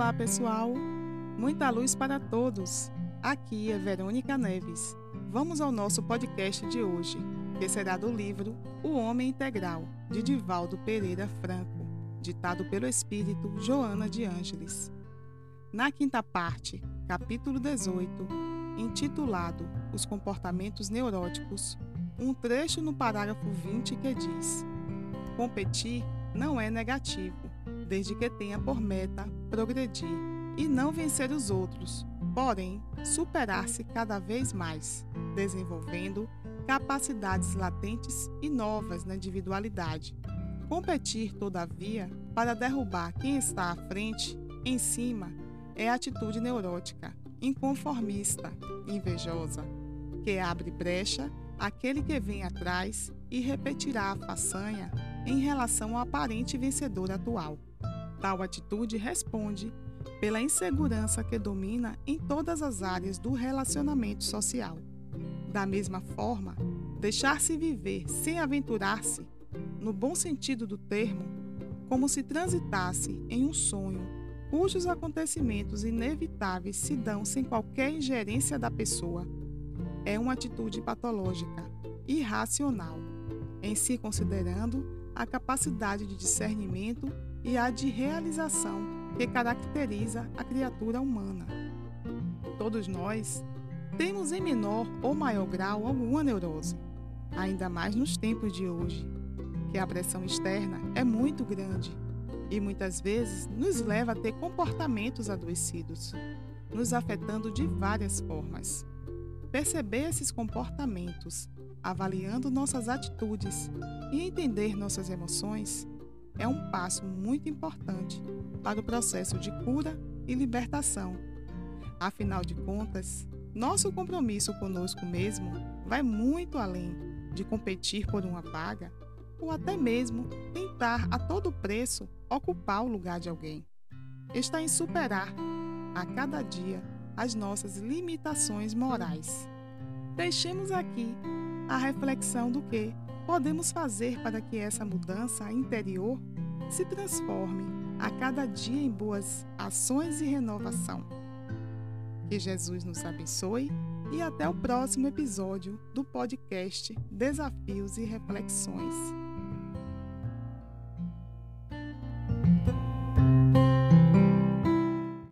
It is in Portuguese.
Olá, pessoal! Muita luz para todos! Aqui é Verônica Neves. Vamos ao nosso podcast de hoje, que será do livro O Homem Integral, de Divaldo Pereira Franco, ditado pelo espírito Joana de Ângeles. Na quinta parte, capítulo 18, intitulado Os Comportamentos Neuróticos, um trecho no parágrafo 20 que diz: Competir não é negativo desde que tenha por meta progredir e não vencer os outros, porém superar-se cada vez mais, desenvolvendo capacidades latentes e novas na individualidade. Competir, todavia, para derrubar quem está à frente, em cima, é atitude neurótica, inconformista, invejosa, que abre brecha àquele que vem atrás e repetirá a façanha em relação ao aparente vencedor atual. Tal atitude responde pela insegurança que domina em todas as áreas do relacionamento social. Da mesma forma, deixar-se viver sem aventurar-se, no bom sentido do termo, como se transitasse em um sonho, cujos acontecimentos inevitáveis se dão sem qualquer ingerência da pessoa, é uma atitude patológica, irracional, em si considerando a capacidade de discernimento e a de realização que caracteriza a criatura humana. Todos nós temos em menor ou maior grau alguma neurose, ainda mais nos tempos de hoje, que a pressão externa é muito grande e muitas vezes nos leva a ter comportamentos adoecidos, nos afetando de várias formas. Perceber esses comportamentos, avaliando nossas atitudes e entender nossas emoções é um passo muito importante para o processo de cura e libertação. Afinal de contas, nosso compromisso conosco mesmo vai muito além de competir por uma vaga ou até mesmo tentar a todo preço ocupar o lugar de alguém. Está em superar a cada dia as nossas limitações morais. Deixemos aqui a reflexão do que podemos fazer para que essa mudança interior se transforme a cada dia em boas ações e renovação. Que Jesus nos abençoe e até o próximo episódio do podcast Desafios e Reflexões.